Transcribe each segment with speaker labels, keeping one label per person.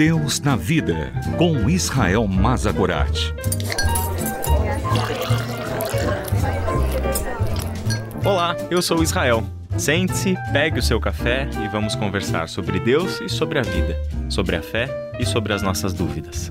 Speaker 1: Deus na Vida, com Israel Mazagorat.
Speaker 2: Olá, eu sou Israel. Sente-se, pegue o seu café e vamos conversar sobre Deus e sobre a vida, sobre a fé e sobre as nossas dúvidas.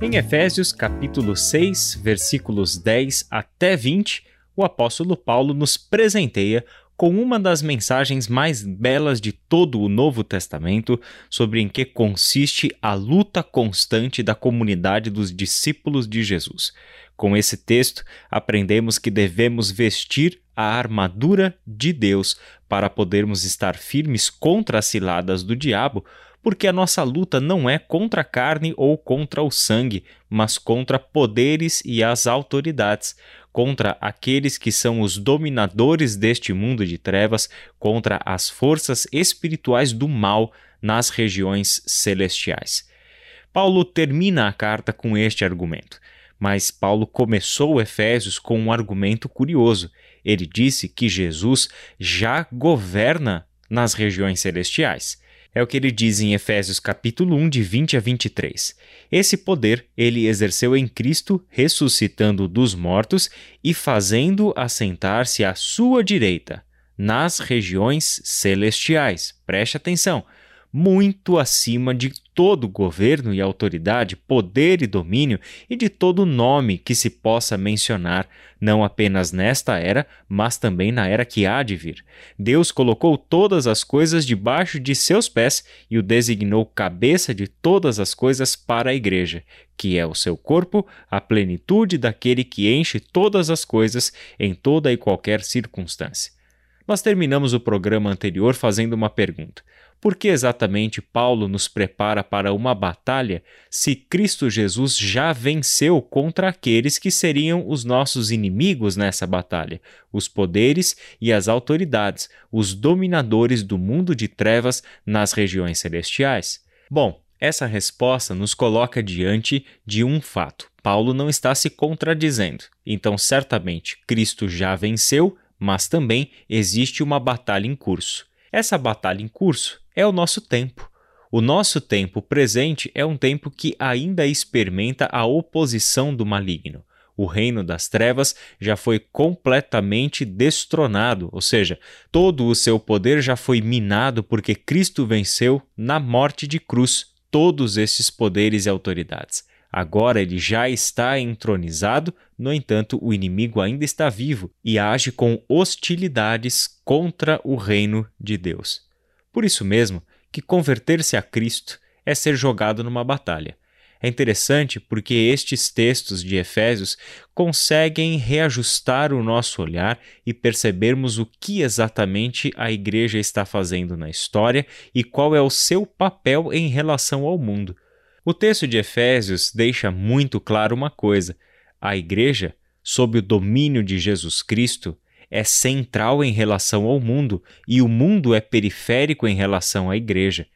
Speaker 2: Em Efésios capítulo 6, versículos 10 até 20, o apóstolo Paulo nos presenteia com uma das mensagens mais belas de todo o Novo Testamento sobre em que consiste a luta constante da comunidade dos discípulos de Jesus. Com esse texto, aprendemos que devemos vestir a armadura de Deus para podermos estar firmes contra as ciladas do diabo porque a nossa luta não é contra a carne ou contra o sangue, mas contra poderes e as autoridades, contra aqueles que são os dominadores deste mundo de trevas, contra as forças espirituais do mal nas regiões celestiais. Paulo termina a carta com este argumento. Mas Paulo começou Efésios com um argumento curioso. Ele disse que Jesus já governa nas regiões celestiais. É o que ele diz em Efésios capítulo 1 de 20 a 23. Esse poder ele exerceu em Cristo, ressuscitando dos mortos e fazendo assentar-se à sua direita, nas regiões celestiais. Preste atenção muito acima de todo governo e autoridade, poder e domínio e de todo nome que se possa mencionar, não apenas nesta era, mas também na era que há de vir. Deus colocou todas as coisas debaixo de seus pés e o designou cabeça de todas as coisas para a igreja, que é o seu corpo, a plenitude daquele que enche todas as coisas em toda e qualquer circunstância. Nós terminamos o programa anterior fazendo uma pergunta. Por que exatamente Paulo nos prepara para uma batalha se Cristo Jesus já venceu contra aqueles que seriam os nossos inimigos nessa batalha, os poderes e as autoridades, os dominadores do mundo de trevas nas regiões celestiais? Bom, essa resposta nos coloca diante de um fato. Paulo não está se contradizendo. Então, certamente, Cristo já venceu, mas também existe uma batalha em curso. Essa batalha em curso é o nosso tempo. O nosso tempo presente é um tempo que ainda experimenta a oposição do maligno. O reino das trevas já foi completamente destronado, ou seja, todo o seu poder já foi minado porque Cristo venceu na morte de cruz todos esses poderes e autoridades. Agora ele já está entronizado, no entanto, o inimigo ainda está vivo e age com hostilidades contra o reino de Deus. Por isso mesmo que converter-se a Cristo é ser jogado numa batalha. É interessante porque estes textos de Efésios conseguem reajustar o nosso olhar e percebermos o que exatamente a igreja está fazendo na história e qual é o seu papel em relação ao mundo. O texto de Efésios deixa muito claro uma coisa: a igreja, sob o domínio de Jesus Cristo, é central em relação ao mundo e o mundo é periférico em relação à igreja.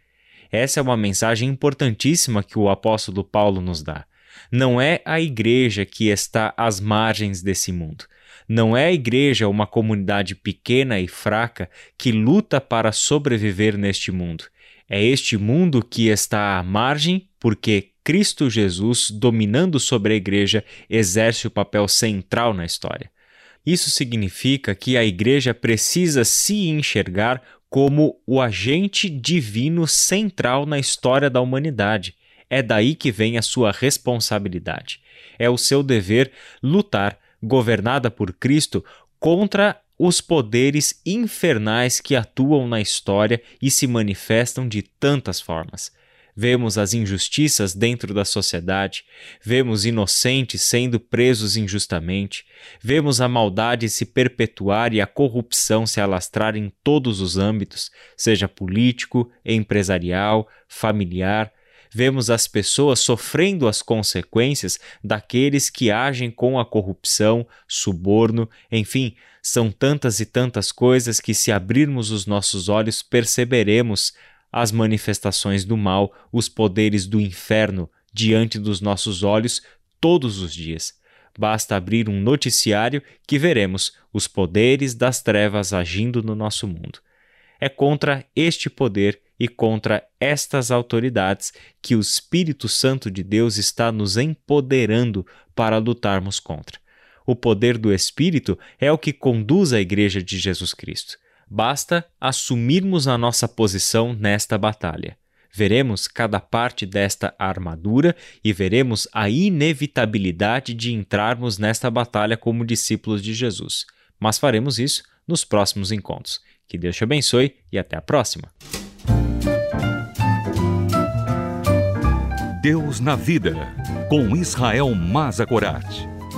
Speaker 2: Essa é uma mensagem importantíssima que o apóstolo Paulo nos dá. Não é a igreja que está às margens desse mundo. Não é a igreja uma comunidade pequena e fraca que luta para sobreviver neste mundo. É este mundo que está à margem porque Cristo Jesus, dominando sobre a igreja, exerce o papel central na história. Isso significa que a igreja precisa se enxergar como o agente divino central na história da humanidade. É daí que vem a sua responsabilidade. É o seu dever lutar, governada por Cristo, contra os poderes infernais que atuam na história e se manifestam de tantas formas vemos as injustiças dentro da sociedade, vemos inocentes sendo presos injustamente, vemos a maldade se perpetuar e a corrupção se alastrar em todos os âmbitos, seja político, empresarial, familiar. Vemos as pessoas sofrendo as consequências daqueles que agem com a corrupção, suborno, enfim, são tantas e tantas coisas que, se abrirmos os nossos olhos, perceberemos as manifestações do mal, os poderes do inferno diante dos nossos olhos todos os dias. Basta abrir um noticiário que veremos os poderes das trevas agindo no nosso mundo. É contra este poder e contra estas autoridades que o Espírito Santo de Deus está nos empoderando para lutarmos contra. O poder do Espírito é o que conduz a Igreja de Jesus Cristo. Basta assumirmos a nossa posição nesta batalha. Veremos cada parte desta armadura e veremos a inevitabilidade de entrarmos nesta batalha como discípulos de Jesus. Mas faremos isso nos próximos encontros. Que Deus te abençoe e até a próxima.
Speaker 1: Deus na Vida, com Israel Mazakorat.